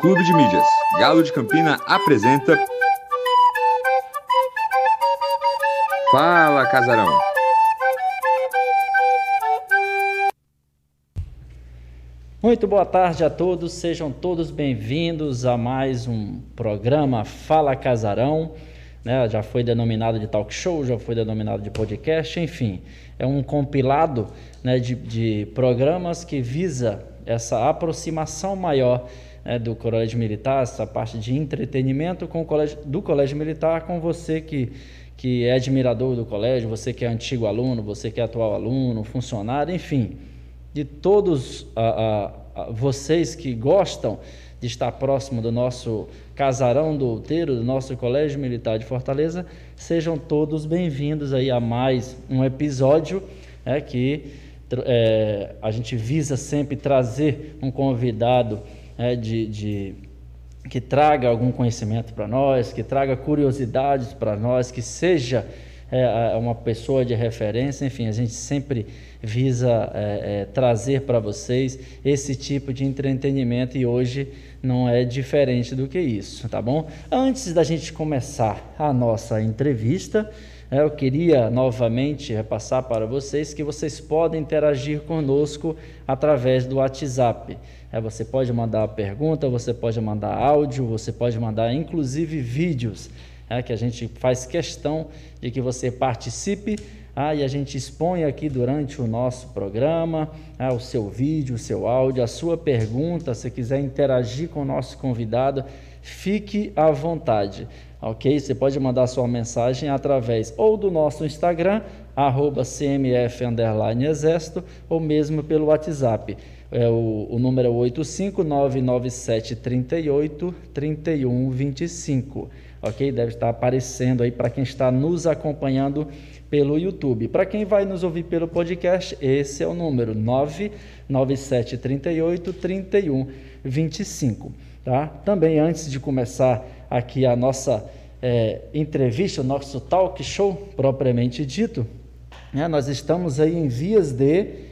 Clube de Mídias. Galo de Campina apresenta. Fala, Casarão! Muito boa tarde a todos, sejam todos bem-vindos a mais um programa Fala Casarão. Né? Já foi denominado de talk show, já foi denominado de podcast, enfim, é um compilado né, de, de programas que visa essa aproximação maior né, do Colégio Militar, essa parte de entretenimento com o colégio, do Colégio Militar com você que, que é admirador do colégio, você que é antigo aluno, você que é atual aluno, funcionário, enfim, de todos a, a, a vocês que gostam de estar próximo do nosso casarão do outeiro, do nosso Colégio Militar de Fortaleza, sejam todos bem-vindos aí a mais um episódio é, que é, a gente visa sempre trazer um convidado é, de, de, que traga algum conhecimento para nós, que traga curiosidades para nós, que seja é, uma pessoa de referência, enfim, a gente sempre visa é, é, trazer para vocês esse tipo de entretenimento e hoje não é diferente do que isso, tá bom? Antes da gente começar a nossa entrevista, é, eu queria novamente repassar para vocês que vocês podem interagir conosco através do WhatsApp. É, você pode mandar pergunta, você pode mandar áudio, você pode mandar inclusive vídeos, é, que a gente faz questão de que você participe ah, e a gente expõe aqui durante o nosso programa ah, o seu vídeo, o seu áudio, a sua pergunta. Se quiser interagir com o nosso convidado, fique à vontade, ok? Você pode mandar sua mensagem através ou do nosso Instagram, arroba CMF Exército, ou mesmo pelo WhatsApp. É, o, o número é 8599738 3125, ok? Deve estar aparecendo aí para quem está nos acompanhando pelo YouTube. Para quem vai nos ouvir pelo podcast, esse é o número 99738 3125. Tá? Também antes de começar aqui a nossa é, entrevista, o nosso talk show propriamente dito, né, nós estamos aí em vias de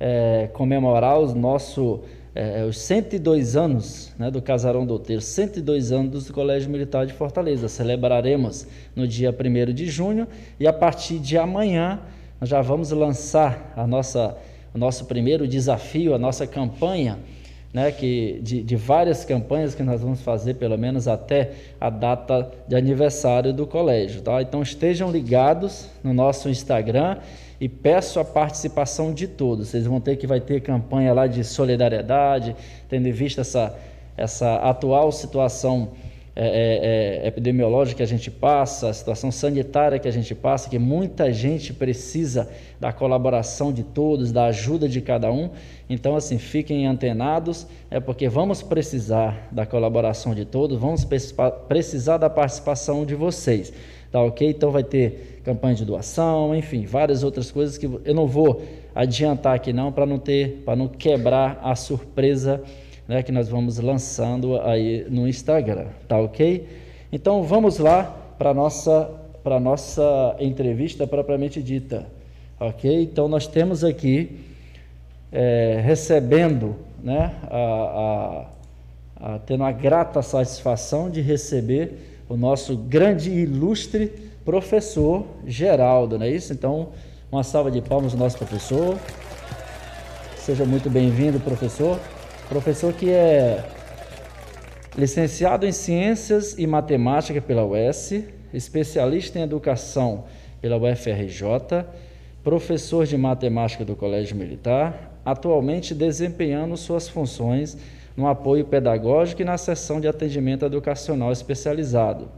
é, comemorar o nosso, é, os 102 anos né, do Casarão Douteiro, 102 anos do Colégio Militar de Fortaleza. Celebraremos no dia 1 de junho e a partir de amanhã nós já vamos lançar a nossa, o nosso primeiro desafio, a nossa campanha, né, que, de, de várias campanhas que nós vamos fazer, pelo menos até a data de aniversário do colégio. Tá? Então estejam ligados no nosso Instagram e peço a participação de todos. Vocês vão ter que vai ter campanha lá de solidariedade, tendo em vista essa, essa atual situação é, é, é, epidemiológica que a gente passa, a situação sanitária que a gente passa, que muita gente precisa da colaboração de todos, da ajuda de cada um. Então, assim, fiquem antenados, é porque vamos precisar da colaboração de todos, vamos precisar da participação de vocês. Tá ok? Então vai ter campanha de doação, enfim, várias outras coisas que eu não vou adiantar aqui não para não ter, para não quebrar a surpresa né, que nós vamos lançando aí no Instagram, tá ok? Então vamos lá para nossa para nossa entrevista propriamente dita, ok? Então nós temos aqui é, recebendo, né, a, a, a, tendo a grata satisfação de receber o nosso grande e ilustre professor Geraldo, não é isso? Então, uma salva de palmas ao nosso professor. Seja muito bem-vindo, professor. Professor que é licenciado em Ciências e Matemática pela UES, especialista em Educação pela UFRJ, professor de Matemática do Colégio Militar, atualmente desempenhando suas funções no apoio pedagógico e na sessão de atendimento educacional especializado.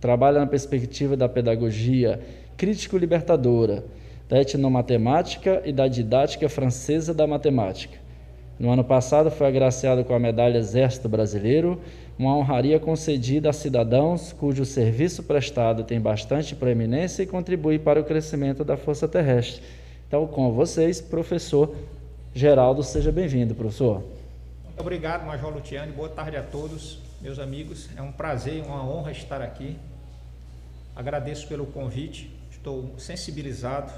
Trabalha na perspectiva da pedagogia crítico-libertadora, da etnomatemática e da didática francesa da matemática. No ano passado foi agraciado com a medalha Exército Brasileiro, uma honraria concedida a cidadãos cujo serviço prestado tem bastante proeminência e contribui para o crescimento da força terrestre. Então, com vocês, professor Geraldo, seja bem-vindo, professor. Obrigado, Major Lutiane. Boa tarde a todos, meus amigos. É um prazer e uma honra estar aqui. Agradeço pelo convite. Estou sensibilizado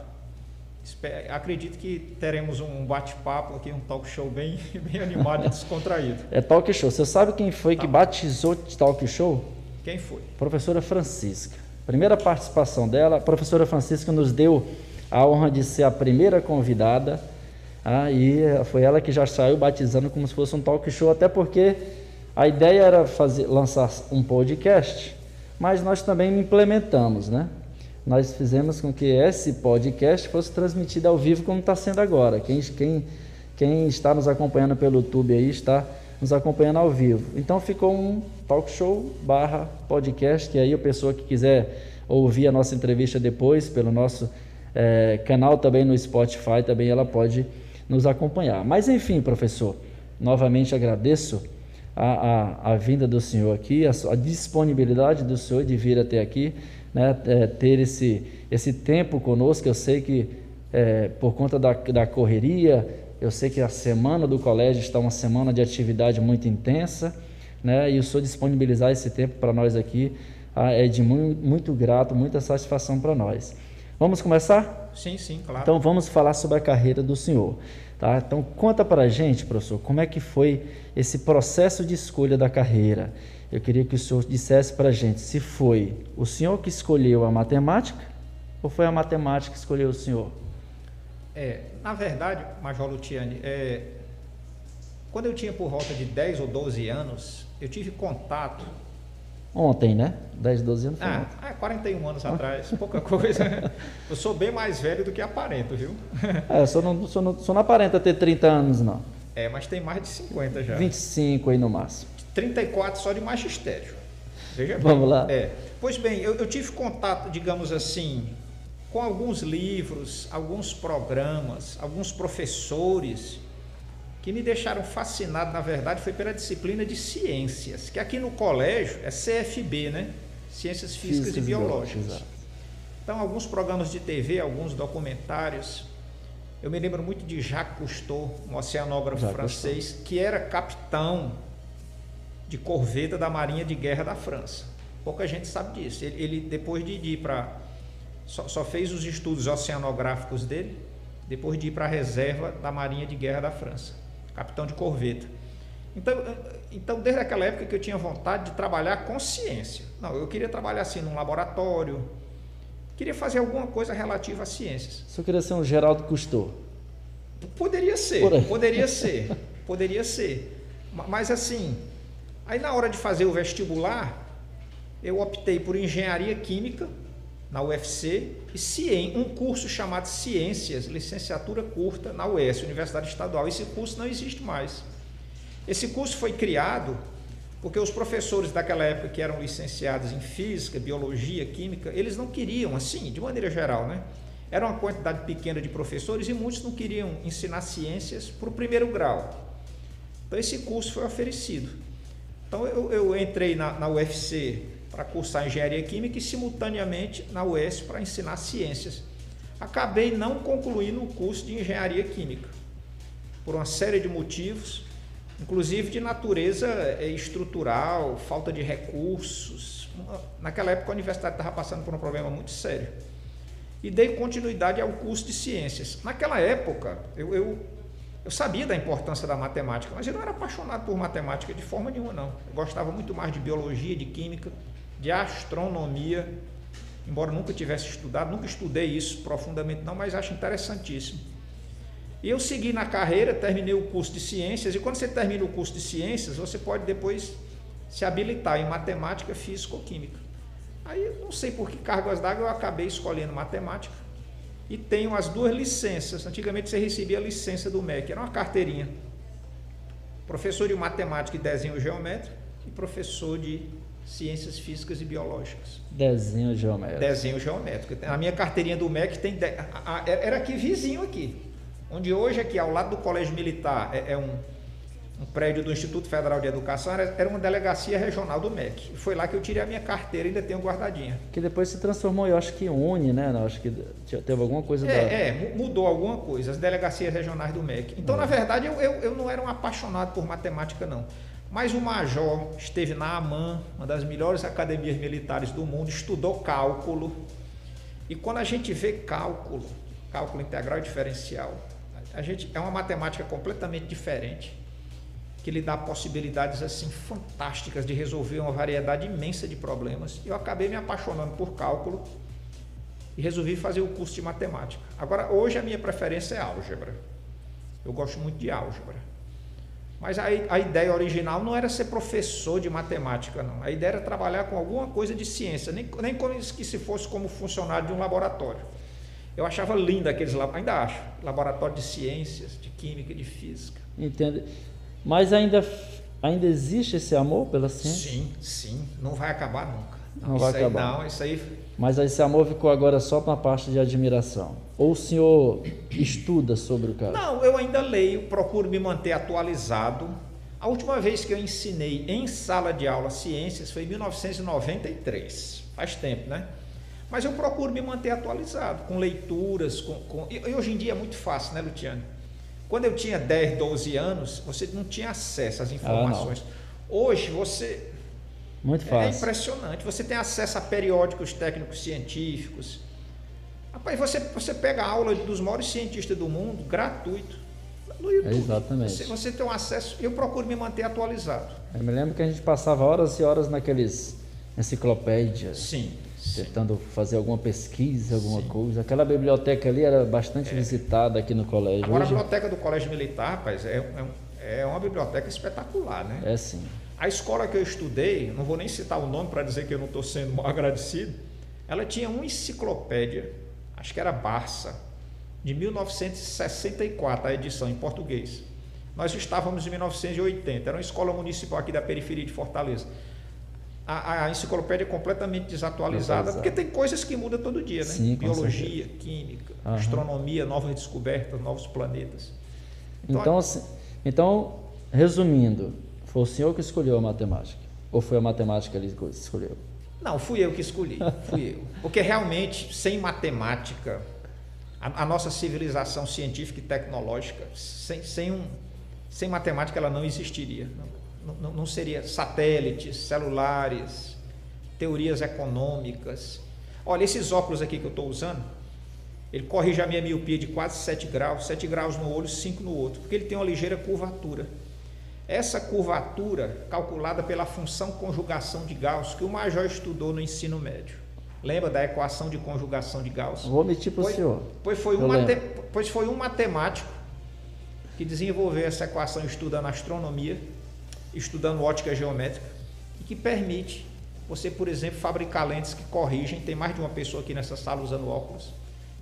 Acredito que teremos um bate-papo aqui, um talk show bem, bem animado e descontraído. É talk show. Você sabe quem foi tá. que batizou talk show? Quem foi? Professora Francisca. Primeira participação dela, a professora Francisca nos deu a honra de ser a primeira convidada. Ah, e foi ela que já saiu batizando como se fosse um talk show, até porque a ideia era fazer, lançar um podcast, mas nós também implementamos, né? Nós fizemos com que esse podcast fosse transmitido ao vivo como está sendo agora. Quem, quem, quem está nos acompanhando pelo YouTube aí está nos acompanhando ao vivo. Então ficou um talk show barra podcast, que aí a pessoa que quiser ouvir a nossa entrevista depois pelo nosso é, canal também no Spotify, também ela pode nos acompanhar. Mas enfim, professor, novamente agradeço a, a, a vinda do senhor aqui, a, a, disponibilidade do senhor de vir até aqui, né, é, ter esse, esse tempo conosco. Eu sei que é, por conta da, da correria, eu sei que a semana do colégio está uma semana de atividade muito intensa, né, e o senhor disponibilizar esse tempo para nós aqui ah, é de muito, muito grato, muita satisfação para nós. Vamos começar? Sim, sim, claro. Então vamos falar sobre a carreira do senhor. Tá? Então conta para a gente, professor, como é que foi esse processo de escolha da carreira. Eu queria que o senhor dissesse para a gente se foi o senhor que escolheu a matemática ou foi a matemática que escolheu o senhor? É, na verdade, Major Lutiane, é, quando eu tinha por volta de 10 ou 12 anos, eu tive contato Ontem, né? 10, 12 anos. Ah, é, 41 anos atrás, pouca coisa. Eu sou bem mais velho do que aparento, viu? É, eu só não, só não, só não aparenta ter 30 anos, não. É, mas tem mais de 50 já. 25 aí no máximo. 34 só de magistério. Veja bem. Vamos lá. É. Pois bem, eu, eu tive contato, digamos assim, com alguns livros, alguns programas, alguns professores que me deixaram fascinado, na verdade, foi pela disciplina de ciências, que aqui no colégio é CFB, né? Ciências Físicas, Físicas e Biológicas. Então, alguns programas de TV, alguns documentários. Eu me lembro muito de Jacques Cousteau, um oceanógrafo Jacques francês, Cousteau. que era capitão de corveta da Marinha de Guerra da França. Pouca gente sabe disso. Ele, ele depois de ir para. Só, só fez os estudos oceanográficos dele, depois de ir para a reserva da Marinha de Guerra da França capitão de corveta. Então, então, desde aquela época que eu tinha vontade de trabalhar com ciência. Não, eu queria trabalhar assim num laboratório, queria fazer alguma coisa relativa às ciências. Você queria ser um Geraldo Cousteau? Poderia ser, poderia ser, poderia ser. Mas assim, aí na hora de fazer o vestibular, eu optei por engenharia química na UFC e um curso chamado Ciências, licenciatura curta na UES, Universidade Estadual. Esse curso não existe mais. Esse curso foi criado porque os professores daquela época que eram licenciados em física, biologia, química, eles não queriam, assim, de maneira geral, né? Era uma quantidade pequena de professores e muitos não queriam ensinar ciências para o primeiro grau. Então esse curso foi oferecido. Então eu, eu entrei na, na UFC para cursar engenharia química e simultaneamente na UES para ensinar ciências. Acabei não concluindo o curso de engenharia química por uma série de motivos, inclusive de natureza eh, estrutural, falta de recursos. Naquela época a universidade estava passando por um problema muito sério. E dei continuidade ao curso de ciências. Naquela época, eu, eu, eu sabia da importância da matemática, mas eu não era apaixonado por matemática de forma nenhuma, não. Eu gostava muito mais de biologia, de química de astronomia, embora nunca tivesse estudado, nunca estudei isso profundamente não, mas acho interessantíssimo. E eu segui na carreira, terminei o curso de ciências, e quando você termina o curso de ciências, você pode depois se habilitar em matemática, física ou química. Aí, não sei por que cargas d'água, eu acabei escolhendo matemática e tenho as duas licenças. Antigamente você recebia a licença do MEC, era uma carteirinha. Professor de matemática e desenho geométrico e professor de ciências físicas e biológicas. Desenho geométrico. Desenho geométrico. A minha carteirinha do MEC tem. De... Era aqui vizinho aqui. Onde hoje, aqui ao lado do Colégio Militar, é, é um, um, prédio do Instituto Federal de Educação, era, uma delegacia regional do MEC. Foi lá que eu tirei a minha carteira ainda tenho guardadinha. Que depois se transformou, eu acho que Uni, né? Eu acho que teve alguma coisa é, da... É, mudou alguma coisa, as delegacias regionais do MEC. Então, na verdade, eu, eu, eu não era um apaixonado por matemática, não. Mas o major esteve na AMAN, uma das melhores academias militares do mundo, estudou cálculo. E quando a gente vê cálculo, cálculo integral e diferencial. A gente é uma matemática completamente diferente que lhe dá possibilidades assim fantásticas de resolver uma variedade imensa de problemas. Eu acabei me apaixonando por cálculo e resolvi fazer o curso de matemática. Agora, hoje a minha preferência é álgebra. Eu gosto muito de álgebra. Mas a, a ideia original não era ser professor de matemática, não. A ideia era trabalhar com alguma coisa de ciência, nem, nem como que se fosse como funcionário de um laboratório. Eu achava lindo aqueles, ainda acho, laboratório de ciências, de química e de física. Entende? Mas ainda, ainda existe esse amor pela ciência? Sim, sim. Não vai acabar nunca. Não, não vai acabar. não, isso aí. Mas esse amor ficou agora só para a parte de admiração. Ou o senhor estuda sobre o caso? Não, eu ainda leio, procuro me manter atualizado. A última vez que eu ensinei em sala de aula ciências foi em 1993. Faz tempo, né? Mas eu procuro me manter atualizado, com leituras, com, com... E, hoje em dia é muito fácil, né, Luciano? Quando eu tinha 10, 12 anos, você não tinha acesso às informações. Ah, Hoje você. Muito é fácil. É impressionante. Você tem acesso a periódicos técnicos científicos. Rapaz, você, você pega a aula dos maiores cientistas do mundo, gratuito, no YouTube. É exatamente. Você, você tem um acesso. Eu procuro me manter atualizado. Eu me lembro que a gente passava horas e horas naqueles enciclopédias. Sim tentando fazer alguma pesquisa, alguma Sim. coisa. Aquela biblioteca ali era bastante é. visitada aqui no colégio. Agora Hoje... a biblioteca do Colégio Militar, rapaz, é, é, é uma biblioteca espetacular, né? É sim. A escola que eu estudei, não vou nem citar o nome para dizer que eu não estou sendo mal agradecido, ela tinha uma enciclopédia, acho que era Barça, de 1964, a edição em português. Nós estávamos em 1980, era uma escola municipal aqui da periferia de Fortaleza a, a enciclopédia é completamente desatualizada, porque tem coisas que mudam todo dia, né? Sim, Biologia, química, astronomia, novas descobertas, novos planetas. Então, então, assim, então, resumindo, foi o senhor que escolheu a matemática? Ou foi a matemática que ele escolheu? Não, fui eu que escolhi, fui eu. Porque realmente, sem matemática, a, a, nossa civilização científica e tecnológica, sem, sem, um, sem matemática, ela não existiria. Não não, não seria satélites, celulares, teorias econômicas. Olha, esses óculos aqui que eu estou usando, ele corrige a minha miopia de quase 7 graus, 7 graus no olho, 5 no outro, porque ele tem uma ligeira curvatura. Essa curvatura, calculada pela função conjugação de Gauss, que o Major estudou no ensino médio. Lembra da equação de conjugação de Gauss? Vou omitir para o senhor. Pois foi, um mate, pois foi um matemático que desenvolveu essa equação estudando astronomia estudando ótica geométrica e que permite você, por exemplo, fabricar lentes que corrigem. Tem mais de uma pessoa aqui nessa sala usando óculos.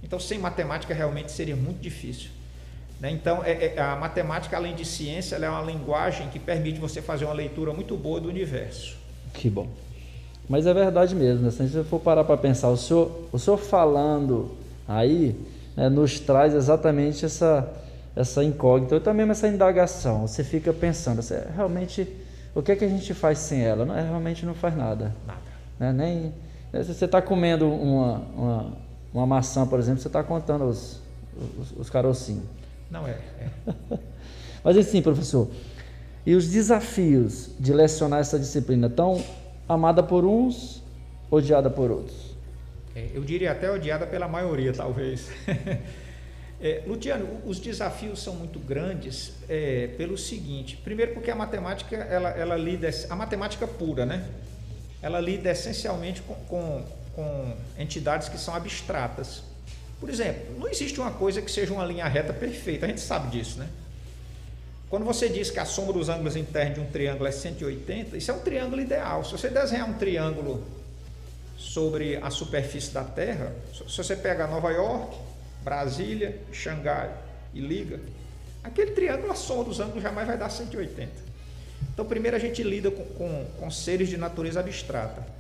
Então, sem matemática realmente seria muito difícil. Né? Então, é, é, a matemática, além de ciência, é uma linguagem que permite você fazer uma leitura muito boa do universo. Que bom. Mas é verdade mesmo, né? se você for parar para pensar, o senhor, o senhor falando aí né, nos traz exatamente essa, essa incógnita, ou também essa indagação. Você fica pensando, você, realmente, o que é que a gente faz sem ela? Não, realmente não faz nada. Nada. Né? Nem, né, se você está comendo uma, uma, uma, maçã, por exemplo, você está contando os, os, os, carocinhos. Não é. é. Mas assim, professor, e os desafios de lecionar essa disciplina tão amada por uns, odiada por outros? É, eu diria até odiada pela maioria, talvez. É, Luciano, os desafios são muito grandes é, pelo seguinte: primeiro, porque a matemática ela, ela lida a matemática pura, né? Ela lida essencialmente com, com, com entidades que são abstratas. Por exemplo, não existe uma coisa que seja uma linha reta perfeita. A gente sabe disso, né? Quando você diz que a soma dos ângulos internos de um triângulo é 180, isso é um triângulo ideal. Se você desenhar um triângulo sobre a superfície da Terra, se você pega Nova York, Brasília, Xangai e liga, aquele triângulo, a soma dos ângulos jamais vai dar 180. Então, primeiro a gente lida com, com, com seres de natureza abstrata.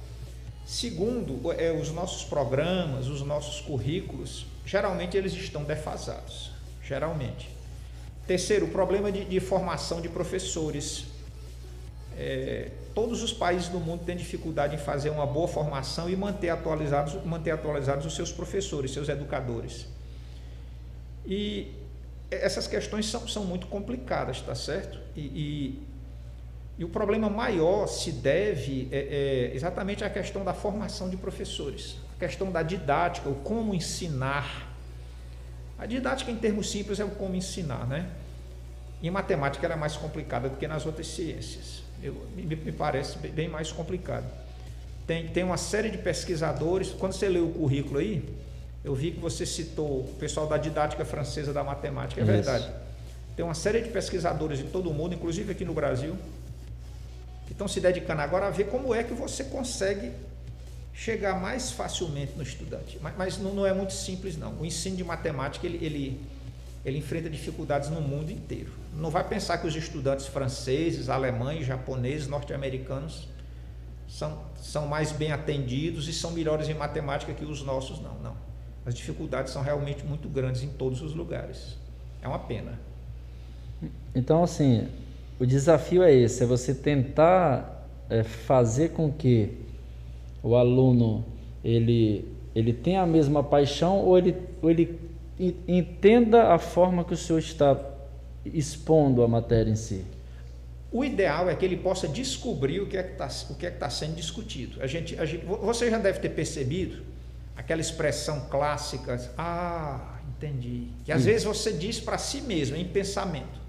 Segundo, é, os nossos programas, os nossos currículos, geralmente eles estão defasados. Geralmente. Terceiro, o problema de, de formação de professores. É, todos os países do mundo têm dificuldade em fazer uma boa formação e manter atualizados, manter atualizados os seus professores, seus educadores. E essas questões são, são muito complicadas, tá certo? E, e, e o problema maior se deve é, é exatamente à questão da formação de professores, a questão da didática, o como ensinar A didática, em termos simples, é o como ensinar, né? Em matemática ela é mais complicada do que nas outras ciências. Eu, me, me parece bem mais complicado. Tem, tem uma série de pesquisadores. Quando você leu o currículo aí, eu vi que você citou o pessoal da didática francesa da matemática. É Isso. verdade. Tem uma série de pesquisadores em todo o mundo, inclusive aqui no Brasil, que estão se dedicando agora a ver como é que você consegue chegar mais facilmente no estudante. Mas, mas não, não, é muito simples, não. O ensino de matemática ele, ele, ele enfrenta dificuldades no mundo inteiro. Não vai pensar que os estudantes franceses, alemães, japoneses, norte-americanos são, são mais bem atendidos e são melhores em matemática que os nossos, não, não. As dificuldades são realmente muito grandes em todos os lugares. É uma pena. Então, assim, o desafio é esse: é você tentar é, fazer com que o aluno ele, ele tenha a mesma paixão ou ele, ou ele entenda a forma que o senhor está expondo a matéria em si? O ideal é que ele possa descobrir o que é que está é tá sendo discutido. A gente, a gente, você já deve ter percebido aquela expressão clássica, ah, entendi. Que às vezes você diz para si mesmo, em pensamento.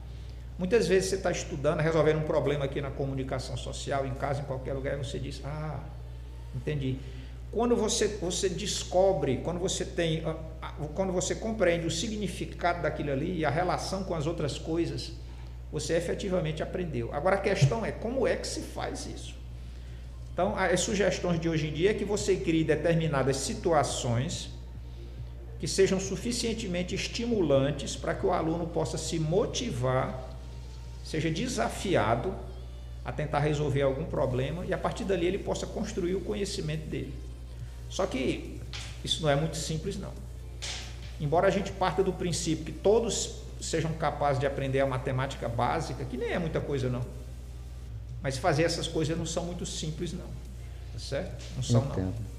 Muitas vezes você está estudando, resolvendo um problema aqui na comunicação social, em casa, em qualquer lugar, e você diz, ah, entendi. Quando você, você descobre, quando você tem, quando você compreende o significado daquilo ali e a relação com as outras coisas, você efetivamente aprendeu. Agora a questão é como é que se faz isso? Então, as sugestões de hoje em dia é que você crie determinadas situações que sejam suficientemente estimulantes para que o aluno possa se motivar, seja desafiado a tentar resolver algum problema e a partir dali ele possa construir o conhecimento dele. Só que isso não é muito simples não. Embora a gente parta do princípio que todos sejam capazes de aprender a matemática básica, que nem é muita coisa não. Mas fazer essas coisas não são muito simples não. Tá certo? Não são Entendo. não.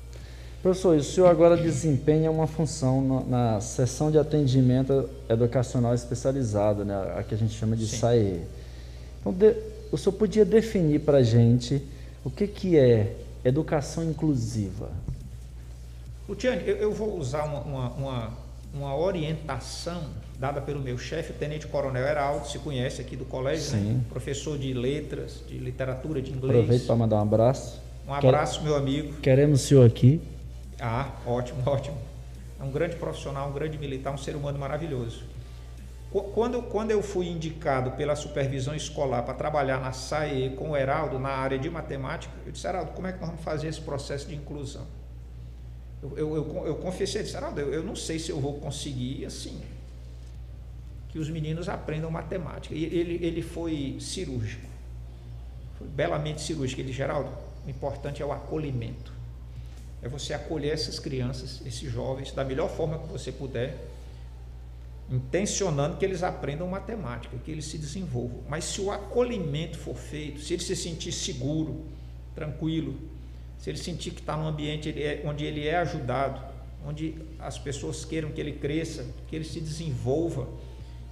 Professor, o senhor agora desempenha uma função na, na seção de atendimento educacional especializado, né, a que a gente chama de SAE. Então, de, o senhor podia definir para a gente o que, que é educação inclusiva? Luciane, eu, eu vou usar uma, uma, uma, uma, orientação dada pelo meu chefe, o Tenente Coronel Heraldo, se conhece aqui do colégio, né? professor de letras, de literatura, de inglês. Aproveito para mandar um abraço. Um abraço, Quer... meu amigo. Queremos o senhor aqui. Ah, ótimo, ótimo. É um grande profissional, um grande militar, um ser humano maravilhoso. Quando, quando eu fui indicado pela supervisão escolar para trabalhar na SAE com o Heraldo na área de matemática, eu disse, Heraldo, como é que nós vamos fazer esse processo de inclusão? Eu, eu, eu, eu confessei, disse, Heraldo, eu, eu não sei se eu vou conseguir assim, que os meninos aprendam matemática. E ele, ele foi cirúrgico, foi belamente cirúrgico. Ele disse, Geraldo, o importante é o acolhimento. É você acolher essas crianças, esses jovens, da melhor forma que você puder, intencionando que eles aprendam matemática, que eles se desenvolvam. Mas se o acolhimento for feito, se ele se sentir seguro, tranquilo, se ele sentir que está num ambiente é, onde ele é ajudado, onde as pessoas queiram que ele cresça, que ele se desenvolva,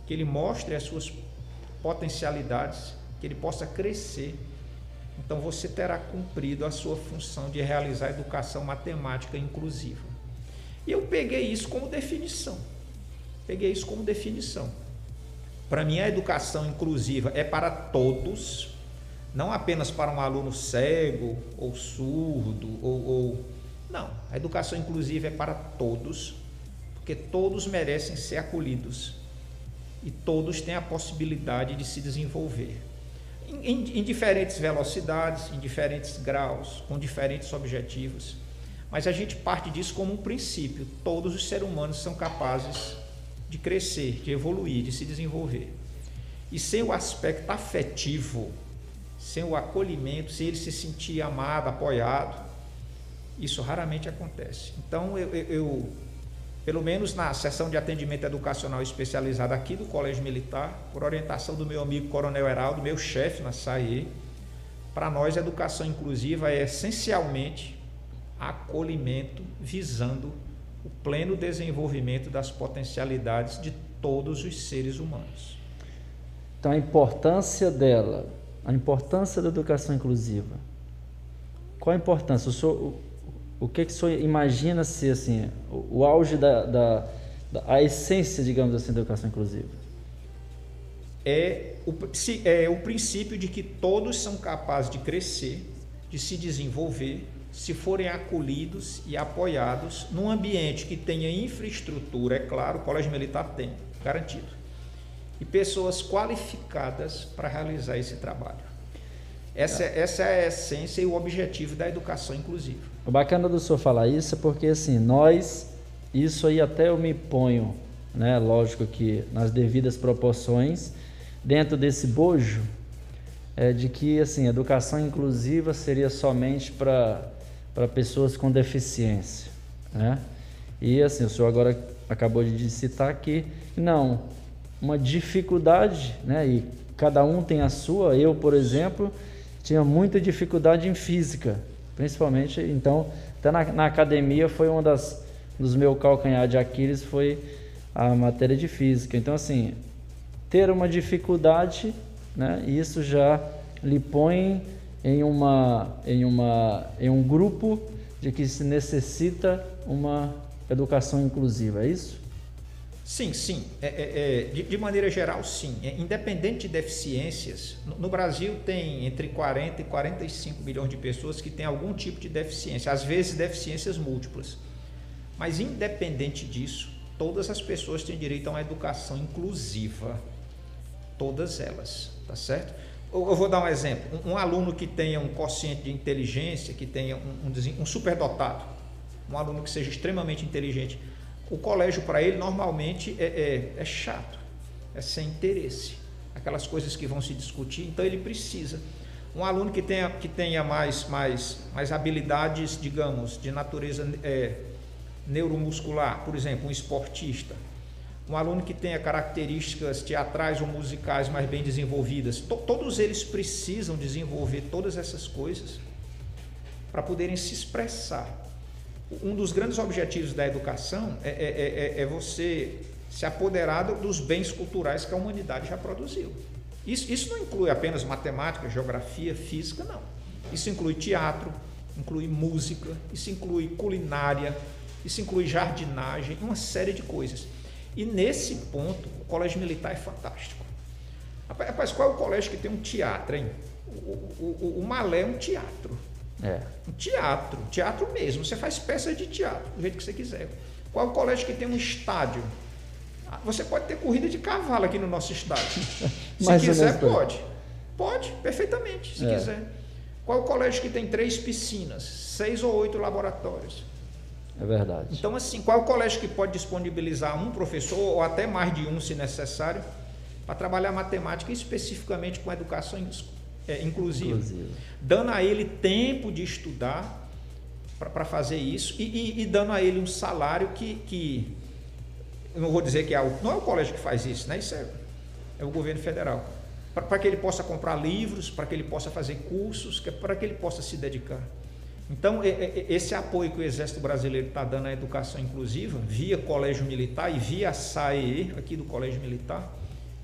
que ele mostre as suas potencialidades, que ele possa crescer. Então você terá cumprido a sua função de realizar educação matemática inclusiva. E eu peguei isso como definição. Peguei isso como definição. Para mim, a educação inclusiva é para todos, não apenas para um aluno cego ou surdo ou, ou, não. A educação inclusiva é para todos, porque todos merecem ser acolhidos e todos têm a possibilidade de se desenvolver em, em, diferentes velocidades, em diferentes graus, com diferentes objetivos. Mas a gente parte disso como um princípio: todos os seres humanos são capazes de crescer, de evoluir, de se desenvolver. E sem o aspecto afetivo, sem o acolhimento, sem ele se sentir amado, apoiado, isso raramente acontece. Então, eu, eu pelo menos na seção de atendimento educacional especializada aqui do Colégio Militar, por orientação do meu amigo Coronel Heraldo, meu chefe na SAE, para nós a educação inclusiva é essencialmente acolhimento visando o pleno desenvolvimento das potencialidades de todos os seres humanos. Então a importância dela, a importância da educação inclusiva. Qual a importância? O senhor, o que, que o senhor imagina ser assim, o, o auge da, da, a essência, digamos assim, da educação inclusiva? É o, se, é o princípio de que todos são capazes de crescer, de se desenvolver, se forem acolhidos e apoiados num ambiente que tenha infraestrutura, é claro, o Colégio Militar tem, garantido, e pessoas qualificadas para realizar esse trabalho. Essa, é. essa é a essência e o objetivo da educação inclusiva. O bacana do senhor falar isso é porque, assim, nós, isso aí até eu me ponho, né, lógico que nas devidas proporções, dentro desse bojo, é de que, assim, educação inclusiva seria somente para pessoas com deficiência, né? E, assim, o senhor agora acabou de citar que, não, uma dificuldade, né, e cada um tem a sua, eu, por exemplo tinha muita dificuldade em física, principalmente, então, até na, na academia foi uma das dos meus calcanhar de Aquiles foi a matéria de física. Então, assim, ter uma dificuldade, né, isso já lhe põe em, uma, em, uma, em um grupo de que se necessita uma educação inclusiva, é isso? Sim, sim. É, é, é, de, de, maneira geral, sim. É, independente de deficiências, no, no, Brasil tem entre 40 e 45 milhões de pessoas que têm algum tipo de deficiência, às vezes deficiências múltiplas. Mas independente disso, todas as pessoas têm direito a uma educação inclusiva. Todas elas, tá certo? Eu, vou dar um exemplo. Um, um, aluno que tenha um quociente de inteligência, que tenha um, um, um superdotado, um aluno que seja extremamente inteligente, o colégio para ele normalmente é, é, é chato, é sem interesse, aquelas coisas que vão se discutir, então ele precisa. Um aluno que tenha, que tenha mais, mais, mais habilidades, digamos, de natureza é, neuromuscular, por exemplo, um esportista, um aluno que tenha características teatrais ou musicais mais bem desenvolvidas, to, todos eles precisam desenvolver todas essas coisas para poderem se expressar um dos grandes objetivos da educação é, é, é, é, você se apoderar dos bens culturais que a humanidade já produziu. Isso, isso não inclui apenas matemática, geografia, física, não. Isso inclui teatro, inclui música, isso inclui culinária, isso inclui jardinagem, uma série de coisas. E nesse ponto, o colégio militar é fantástico. Rapaz, qual é o colégio que tem um teatro, hein? O, o, o, o Malé é um teatro. É. Um teatro, teatro mesmo. Você faz peças de teatro, do jeito que você quiser. Qual é o colégio que tem um estádio? Ah, você pode ter corrida de cavalo aqui no nosso estádio. Se quiser, pode. Pode, perfeitamente, se é. quiser. Qual é o colégio que tem três piscinas, seis ou oito laboratórios? É verdade. Então, assim, qual é o colégio que pode disponibilizar um professor, ou até mais de um, se necessário, para trabalhar matemática especificamente com educação é, inclusive, inclusive, dando a ele tempo de estudar para fazer isso e, e, e, dando a ele um salário que, que eu não vou dizer que é o, não é o colégio que faz isso, né? Isso é, é o governo federal. Para que ele possa comprar livros, para que ele possa fazer cursos, é para que ele possa se dedicar. Então, esse apoio que o Exército Brasileiro está dando à educação inclusiva, via Colégio Militar e via a SAE, aqui do Colégio Militar,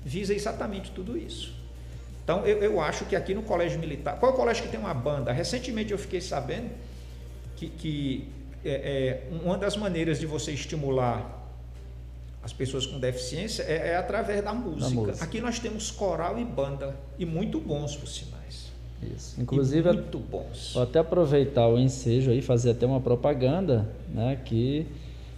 visa exatamente tudo isso. Então, eu, eu acho que aqui no Colégio Militar. Qual é o colégio que tem uma banda? Recentemente eu fiquei sabendo que, que é, é, uma das maneiras de você estimular as pessoas com deficiência é, é através da música. da música. Aqui nós temos coral e banda, e muito bons, por sinais. Isso. Inclusive, e muito bons. Vou até aproveitar o ensejo aí, fazer até uma propaganda, né, que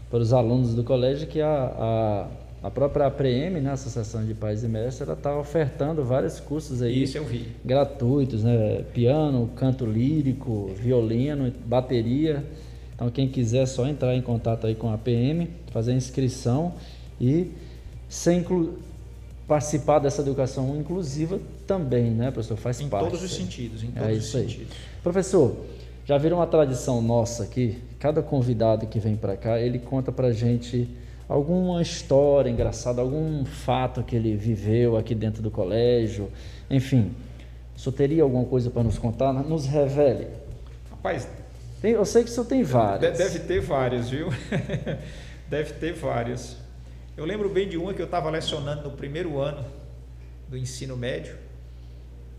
para os alunos do colégio que a, a a própria APM, né, Associação de Pais e Mestres, ela está ofertando vários cursos aí Isso eu vi. gratuitos, né? Piano, canto lírico, violino, bateria. Então quem quiser é só entrar em contato aí com a APM, fazer a inscrição e ser inclu... participar dessa educação inclusiva também, né, professor? Faz em parte. Em todos os sentidos, em é todos é isso os aí. sentidos. Professor, já virou uma tradição nossa aqui, cada convidado que vem para cá, ele conta para gente alguma história engraçada, algum fato que ele viveu aqui dentro do colégio, enfim. Senhor teria alguma coisa para nos contar? Nos revele. Rapaz, tem, eu sei que o senhor tem várias. Deve ter várias, viu? deve ter várias. Eu lembro bem de uma que eu estava lecionando no primeiro ano do ensino médio.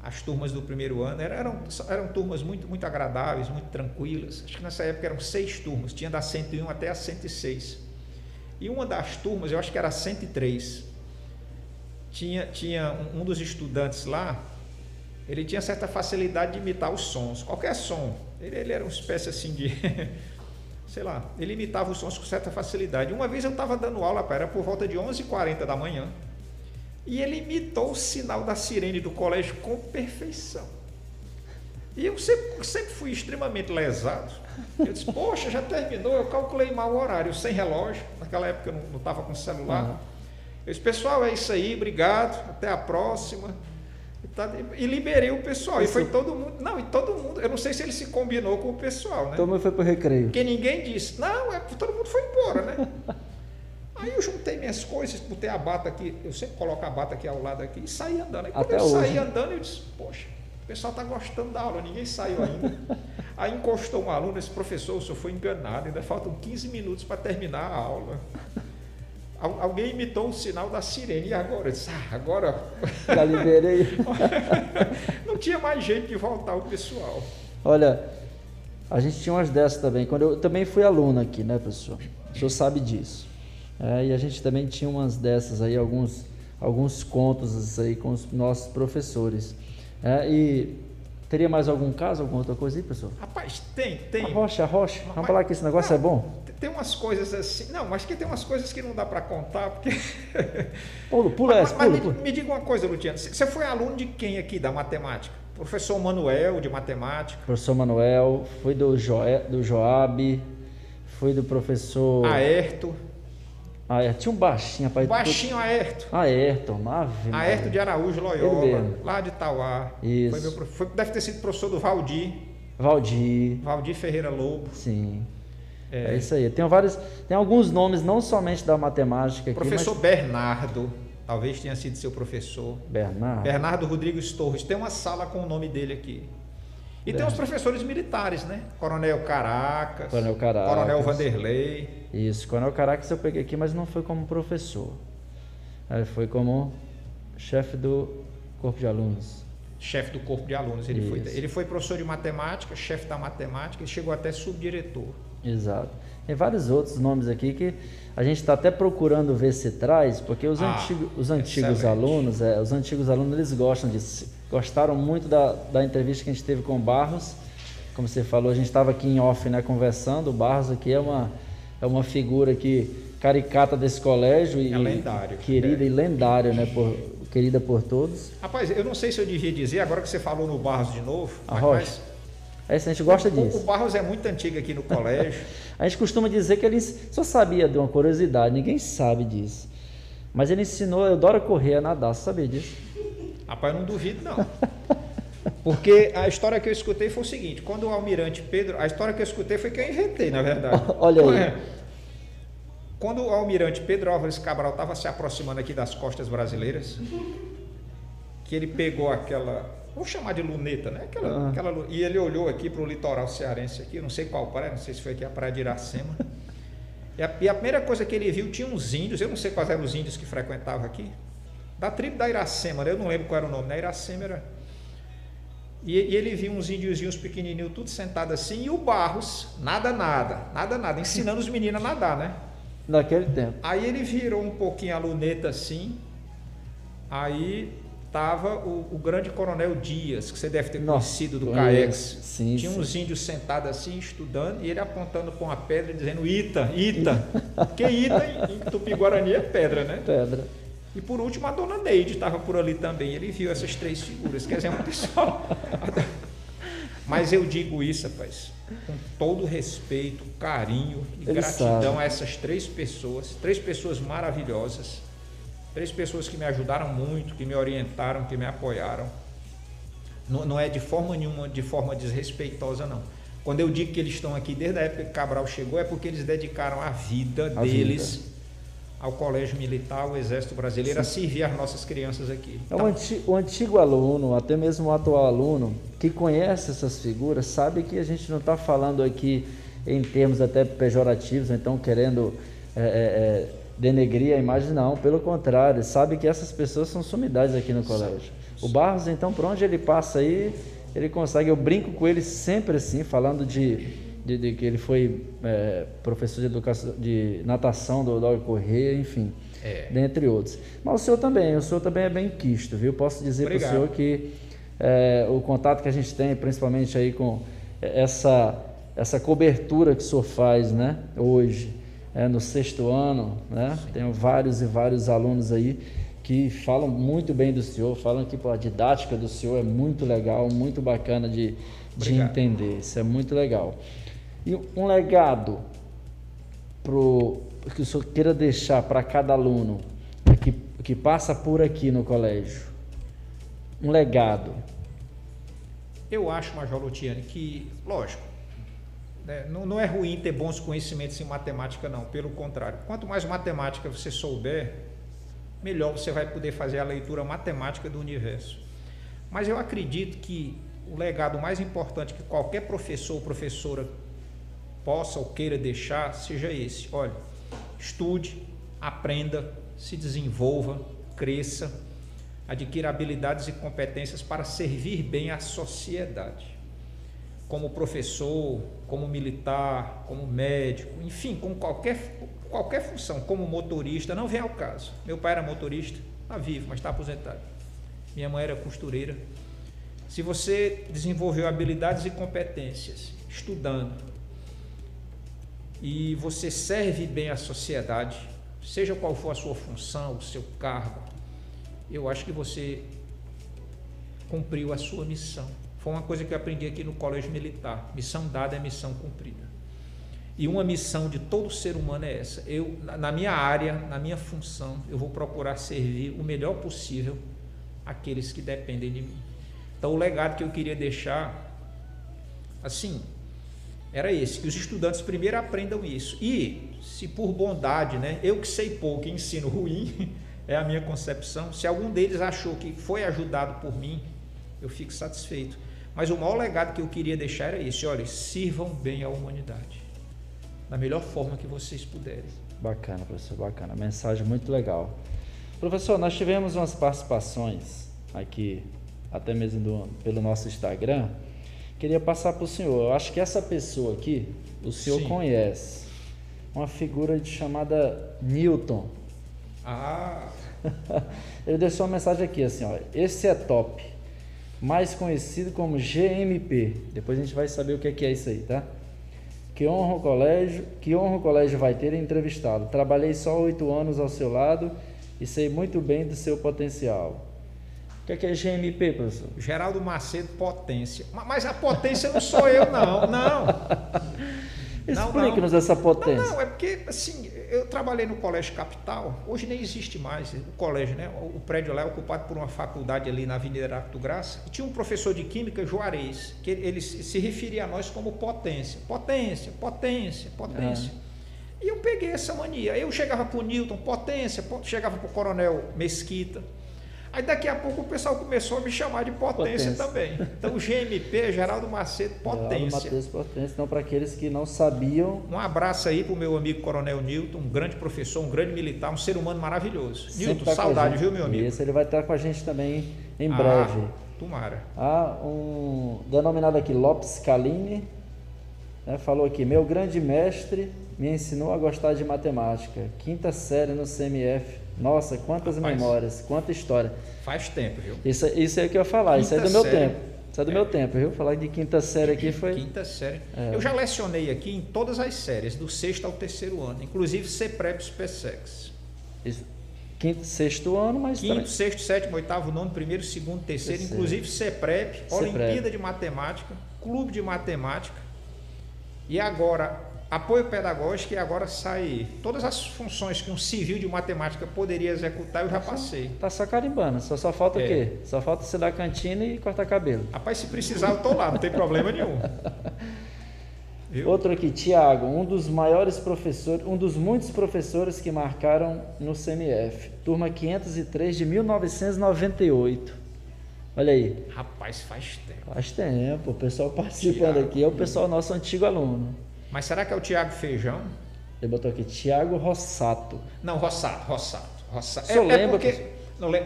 As turmas do primeiro ano eram, eram turmas muito, muito agradáveis, muito tranquilas. Acho que nessa época eram seis turmas, tinha da 101 até a 106. E uma das turmas, eu acho que era 103, tinha, tinha um, um dos estudantes lá, ele tinha certa facilidade de imitar os sons, qualquer som. Ele, ele era uma espécie assim de. sei lá, ele imitava os sons com certa facilidade. Uma vez eu estava dando aula, era por volta de 11h40 da manhã, e ele imitou o sinal da sirene do colégio com perfeição. E eu sempre, sempre fui extremamente lesado. Eu disse, poxa, já terminou, eu calculei mal o horário, sem relógio, naquela época eu não estava com celular. Uhum. Eu disse, pessoal, é isso aí, obrigado, até a próxima. E, tá, e liberei o pessoal. Isso. E foi todo mundo. Não, e todo mundo. Eu não sei se ele se combinou com o pessoal, né? Todo mundo foi para o recreio. Porque ninguém disse, não, é, todo mundo foi embora, né? Aí eu juntei minhas coisas, botei a bata aqui, eu sempre coloco a bata aqui ao lado aqui e saí andando. Aí quando Até eu hoje. saí andando, eu disse, poxa, o pessoal está gostando da aula, ninguém saiu ainda. Aí encostou um aluno, esse professor, o senhor foi enganado, ainda faltam 15 minutos para terminar a aula. Alguém imitou o sinal da sirene. E agora? Disse, ah, agora. Já liberei. Não tinha mais jeito de voltar o pessoal. Olha, a gente tinha umas dessas também. Quando eu também fui aluno aqui, né, professor? O senhor sabe disso. É, e a gente também tinha umas dessas aí, alguns, alguns contos aí com os nossos professores. É, e Teria mais algum caso, alguma outra coisa aí, professor? Rapaz, tem, tem. A rocha, a rocha. Vamos falar que esse negócio é não, é bom? Tem umas coisas assim. Não, mas que tem umas coisas que não dá para contar, porque. Pula, pula mas, essa, mas, pula, me, me, diga uma coisa, Luciano. Você foi aluno de quem aqui da matemática? Professor Manuel, de matemática. Professor Manuel, fui do, Joé, do Joab, fui do professor. Aerto. Ah, é. Tinha um baixinho, rapaz. Baixinho Aerto. Aerto, Ave. Aerto de Araújo Loyola, lá de Tauá. Isso. Foi meu, foi, deve ter sido professor do Valdir. Valdir. Valdir Ferreira Lobo. Sim. É. é isso aí. Tem vários, tem alguns nomes, não somente da matemática. Aqui, professor mas... Bernardo, talvez tenha sido seu professor. Bernardo. Bernardo Rodrigues Torres. Tem uma sala com o nome dele aqui. E tem os professores militares, né? Coronel Caracas, Coronel Caracas, Coronel Vanderlei. Isso, Coronel Caracas eu peguei aqui, mas não foi como professor. Ele foi como chefe do corpo de alunos. Chefe do corpo de alunos. Ele foi, ele foi professor de matemática, chefe da matemática, e chegou até subdiretor. Exato. Tem vários outros nomes aqui que a gente está até procurando ver se traz, porque os, ah, antigo, os antigos alunos, é, os antigos alunos eles gostam disso gostaram muito da, da entrevista que a gente teve com o Barros. Como você falou, a gente estava aqui em off, né, conversando. O Barros aqui é uma, é uma figura que caricata desse colégio e é lendário, querida é. e lendária, né, por, querida por todos. Rapaz, eu não sei se eu devia dizer agora que você falou no Barros de novo. A mas, a gente gosta disso. O Barros é muito antigo aqui no colégio. a gente costuma dizer que ele só sabia de uma curiosidade, ninguém sabe disso. Mas ele ensinou a Eudora correr a nadar, você sabia disso? Rapaz, eu não duvido, não. Porque a história que eu escutei foi o seguinte: quando o almirante Pedro. A história que eu escutei foi que eu inventei, na verdade. Olha aí. É? Quando o almirante Pedro Álvares Cabral estava se aproximando aqui das costas brasileiras, que ele pegou aquela. Vamos chamar de luneta, né? Aquela, uhum. aquela, e ele olhou aqui para o litoral cearense aqui, não sei qual praia, não sei se foi aqui a praia de Iracema. E a, e a primeira coisa que ele viu tinha uns índios, eu não sei quais eram os índios que frequentavam aqui, da tribo da Iracema, né? eu não lembro qual era o nome, né? Iracema era. E, e ele viu uns índiozinhos pequenininhos, tudo sentado assim, e o Barros, nada, nada, nada, nada, ensinando os meninos a nadar, né? Naquele tempo. Aí ele virou um pouquinho a luneta assim, aí tava o, o, grande coronel Dias, que você deve ter Nossa, conhecido do CAEX. Sim, Tinha sim. uns índios sentados assim, estudando, e ele apontando com uma pedra dizendo Ita, Ita. que Ita em, em Tupi-Guarani é pedra, né? Pedra. E por último, a dona Neide estava por ali também. Ele viu essas três figuras. Quer dizer, um pessoal. Mas eu digo isso, rapaz, com todo respeito, carinho e Ele gratidão sabe. a essas três pessoas, três pessoas maravilhosas, três pessoas que me ajudaram muito, que me orientaram, que me apoiaram. Não, não é de forma nenhuma, de forma desrespeitosa, não. Quando eu digo que eles estão aqui desde a época que Cabral chegou, é porque eles dedicaram a vida a deles. Vida ao Colégio Militar, ao Exército Brasileiro, Sim. a servir as nossas crianças aqui. Então, o, antigo, antigo aluno, até mesmo o atual aluno, que conhece essas figuras, sabe que a gente não está falando aqui em termos até pejorativos, então querendo é, é, é, denegrir a imagem, não, pelo contrário, sabe que essas pessoas são sumidades aqui no colégio. O Barros, então, por onde ele passa aí, ele consegue, eu brinco com ele sempre assim, falando de de, de que ele foi é, professor de educação, de natação do Dói Correia, enfim, é. dentre outros. Mas o senhor também, o senhor também é bem quisto, viu? Posso dizer para o senhor que é, o contato que a gente tem, principalmente aí com essa essa cobertura que o senhor faz, né, hoje, é, no sexto ano, né? Tenho vários e vários alunos aí que falam muito bem do senhor, falam que pô, a didática do senhor é muito legal, muito bacana de, de entender. Isso é muito legal. E um legado pro, que o senhor queira deixar para cada aluno que, que passa por aqui no colégio? Um legado. Eu acho, Major Lutiane, que, lógico, né, não, não é ruim ter bons conhecimentos em matemática, não. Pelo contrário, quanto mais matemática você souber, melhor você vai poder fazer a leitura matemática do universo. Mas eu acredito que o legado mais importante que qualquer professor ou professora possa ou queira deixar seja esse. Olha, estude, aprenda, se desenvolva, cresça, adquira habilidades e competências para servir bem à sociedade. Como professor, como militar, como médico, enfim, com qualquer, qualquer função, como motorista, não vem ao caso. Meu pai era motorista, está vivo, mas está aposentado. Minha mãe era costureira. Se você desenvolveu habilidades e competências estudando, e você serve bem à sociedade, seja qual for a sua função, o seu cargo, eu acho que você cumpriu a sua missão. Foi uma coisa que eu aprendi aqui no colégio militar. Missão dada é missão cumprida. E uma missão de todo ser humano é essa. Eu, na minha área, na minha função, eu vou procurar servir o melhor possível aqueles que dependem de mim. Então, o legado que eu queria deixar, assim, era esse, que os estudantes primeiro aprendam isso. E, se por bondade, né, eu que sei pouco e ensino ruim, é a minha concepção, se algum deles achou que foi ajudado por mim, eu fico satisfeito. Mas o maior legado que eu queria deixar era esse: olha, sirvam bem à humanidade, da melhor forma que vocês puderem. Bacana, professor, bacana. Mensagem muito legal. Professor, nós tivemos umas participações aqui, até mesmo do, pelo nosso Instagram Queria passar para o senhor. Eu acho que essa pessoa aqui, o senhor Sim. conhece. Uma figura de chamada Newton. Ah! Ele deixou uma mensagem aqui assim, ó. Esse é top. Mais conhecido como GMP. Depois a gente vai saber o que é, que é isso aí, tá? Que honra o colégio, que honra o colégio vai ter entrevistado. Trabalhei só oito anos ao seu lado e sei muito bem do seu potencial que é, que é GMP, professor? Geraldo Macedo Potência. Mas a potência não sou eu, não. Não. Explique-nos essa potência. Não, não, é porque, assim, eu trabalhei no Colégio Capital, hoje nem existe mais o colégio, né? O prédio lá é ocupado por uma faculdade ali na Avenida Aracto Graça. E tinha um professor de Química, Juarez, que ele se referia a nós como potência. Potência, potência, potência. É. E eu peguei essa mania. Eu chegava para o Newton, potência, chegava para o Coronel Mesquita, Aí daqui a pouco o pessoal começou a me chamar de potência, potência. também. Então GMP, Geraldo Macedo, potência. Geraldo Macedo, potência. Então, para aqueles que não sabiam. Um abraço aí para o meu amigo Coronel Newton, um grande professor, um grande militar, um ser humano maravilhoso. Sempre Newton, tá saudade, viu, meu amigo? Isso, ele vai estar com a gente também em ah, breve. Tomara. Ah, um denominado aqui Lopes Caline, né, falou aqui: meu grande mestre me ensinou a gostar de matemática. Quinta série no CMF nossa, quantas Rapaz, memórias, quanta história. Faz tempo, viu? Isso, isso é o que eu ia falar, quinta isso é do meu série, tempo. Isso é do é. meu tempo, viu? Falar de quinta série aqui foi. Quinta série. É. Eu já lecionei aqui em todas as séries, do sexto ao terceiro ano, inclusive CPREP SPSEX. Isso. Quinto, sexto ano, mas. Quinto, também. sexto, sétimo, oitavo, nono, primeiro, segundo, terceiro, terceiro. inclusive CEPREP, Olimpíada de Matemática, Clube de Matemática. E agora, apoio pedagógico e agora sai todas as funções que um civil de matemática poderia executar, eu já passei. Tá só carimbando, só, só falta é. o quê? Só falta você dar cantina e cortar cabelo. Rapaz, se precisar eu tô lá, não tem problema nenhum. Viu? Outro aqui, Tiago, um dos maiores professores, um dos muitos professores que marcaram no CMF, turma 503 de 1998. Olha aí. Rapaz, faz tempo. Faz tempo, o pessoal participando Thiago. aqui é o pessoal nosso antigo aluno. Mas será que é o Tiago Feijão? Ele botou aqui, Tiago Rossato. Não, Rossato, Rossato. Rossato. É, é lembra? Porque,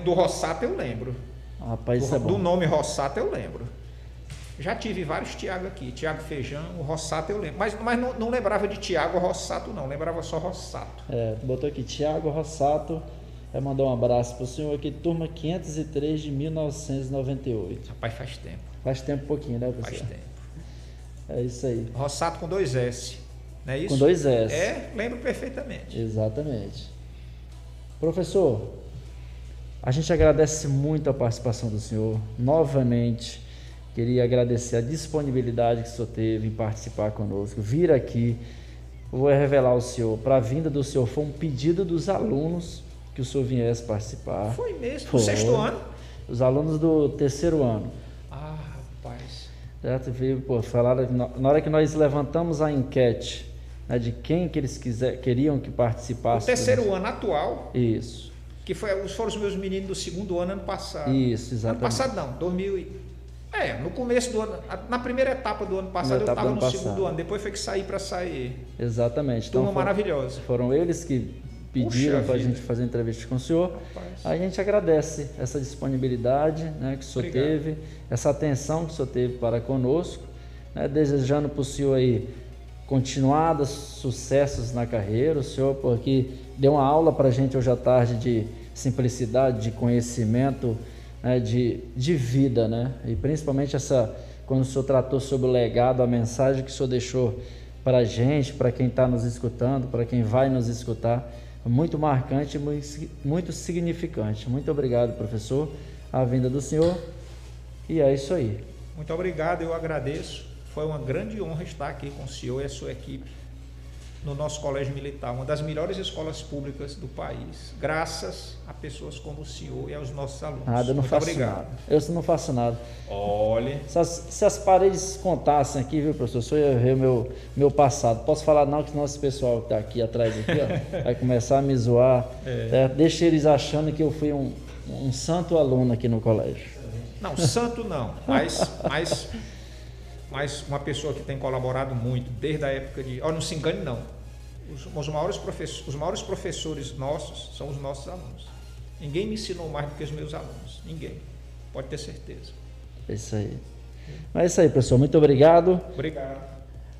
do Rossato eu lembro. Rapaz, do, isso é bom. Do nome Rossato eu lembro. Já tive vários Tiago aqui, Tiago Feijão, o Rossato eu lembro. Mas, mas não, não lembrava de Tiago Rossato, não, lembrava só Rossato. É, botou aqui Tiago Rossato. Vai mandar um abraço para o senhor aqui, turma 503 de 1998. Rapaz, faz tempo. Faz tempo um pouquinho, né, professor? Faz tempo. É isso aí. Rossato com dois S. Não é isso? Com dois S. É, lembro perfeitamente. Exatamente. Professor, a gente agradece muito a participação do senhor. Novamente, queria agradecer a disponibilidade que o senhor teve em participar conosco, vir aqui. Vou revelar ao senhor, para a vinda do senhor foi um pedido dos alunos que o senhor viesse participar. Foi mesmo? Foi. sexto ano? Os alunos do terceiro ano. Certo? Veio, pô, falaram, na hora que nós levantamos a enquete né, de quem que eles quiser, queriam que participasse. O terceiro ano atual. Isso. Que foi, foram os meus meninos do segundo ano, ano passado. Isso, exatamente. Ano passado não, 2000 e... É, no começo do ano, na primeira etapa do ano passado eu estava no passado. segundo ano, depois foi que saí para sair. Exatamente. Turma então, maravilhosa. Foram eles que pediram para a gente fazer entrevista com o senhor. Rapaz. A gente agradece essa disponibilidade né, que o senhor Obrigado. teve, essa atenção que o senhor teve para conosco, né, desejando para o senhor aí continuados sucessos na carreira. O senhor, porque deu uma aula para a gente hoje à tarde de simplicidade, de conhecimento, né, de, de vida, né? E principalmente essa, quando o senhor tratou sobre o legado, a mensagem que o senhor deixou para a gente, para quem está nos escutando, para quem vai nos escutar muito marcante, muito significante. Muito obrigado, professor, a vinda do senhor. E é isso aí. Muito obrigado, eu agradeço. Foi uma grande honra estar aqui com o senhor e a sua equipe no nosso colégio militar, uma das melhores escolas públicas do país, graças a pessoas como o senhor e aos nossos alunos. Nada, eu não Muito faço obrigado. nada. Eu não faço nada. Olha. Se as, se as paredes contassem aqui, viu, professor, eu ia ver o meu, meu passado. Posso falar não que nosso pessoal que está aqui atrás aqui, ó, vai começar a me zoar. É. É, deixa eles achando que eu fui um, um santo aluno aqui no colégio. Não, santo não, mas, mas mas uma pessoa que tem colaborado muito desde a época de. Oh, não se engane, não. Os, os, maiores professores, os maiores professores nossos são os nossos alunos. Ninguém me ensinou mais do que os meus alunos. Ninguém. Pode ter certeza. É isso aí. Mas é isso aí, pessoal. Muito obrigado. Obrigado.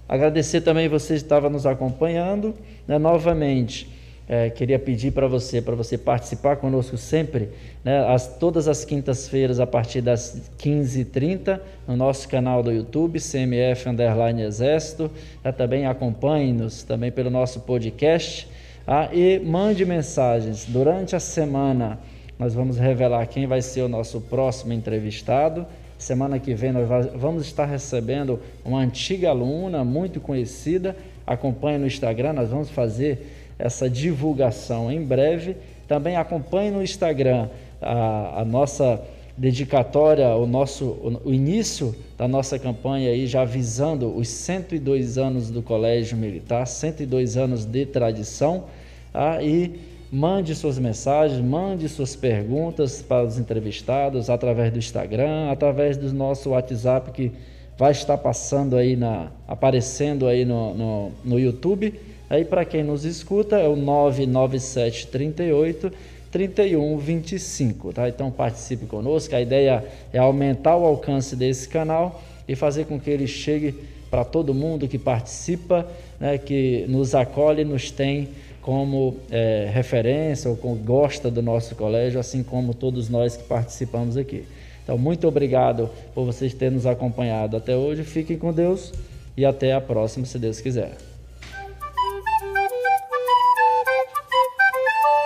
Agradecer também você que estava nos acompanhando. Né, novamente é, queria pedir para você, para você participar conosco sempre, né, as, todas as quintas-feiras a partir das 15h30 no nosso canal do YouTube, CMF Underline Exército. Né, também acompanhe-nos também pelo nosso podcast ah, e mande mensagens. Durante a semana nós vamos revelar quem vai ser o nosso próximo entrevistado. Semana que vem nós vamos estar recebendo uma antiga aluna muito conhecida. Acompanhe no Instagram, nós vamos fazer essa divulgação em breve. Também acompanhe no Instagram a, a nossa dedicatória, o nosso o, início da nossa campanha aí já visando os 102 anos do Colégio Militar, 102 anos de tradição, tá? e mande suas mensagens, mande suas perguntas para os entrevistados através do Instagram, através do nosso WhatsApp que vai estar passando aí na aparecendo aí no, no, no YouTube Aí para quem nos escuta é o 997 38 31 25, tá? Então participe conosco. A ideia é aumentar o alcance desse canal e fazer com que ele chegue para todo mundo que participa, né, que nos acolhe, nos tem como é, referência ou gosta do nosso colégio, assim como todos nós que participamos aqui. Então, muito obrigado por vocês terem nos acompanhado até hoje. Fiquem com Deus e até a próxima, se Deus quiser.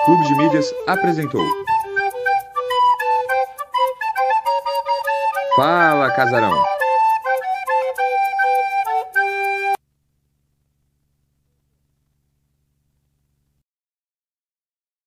Clube de Mídias apresentou. Fala, Casarão!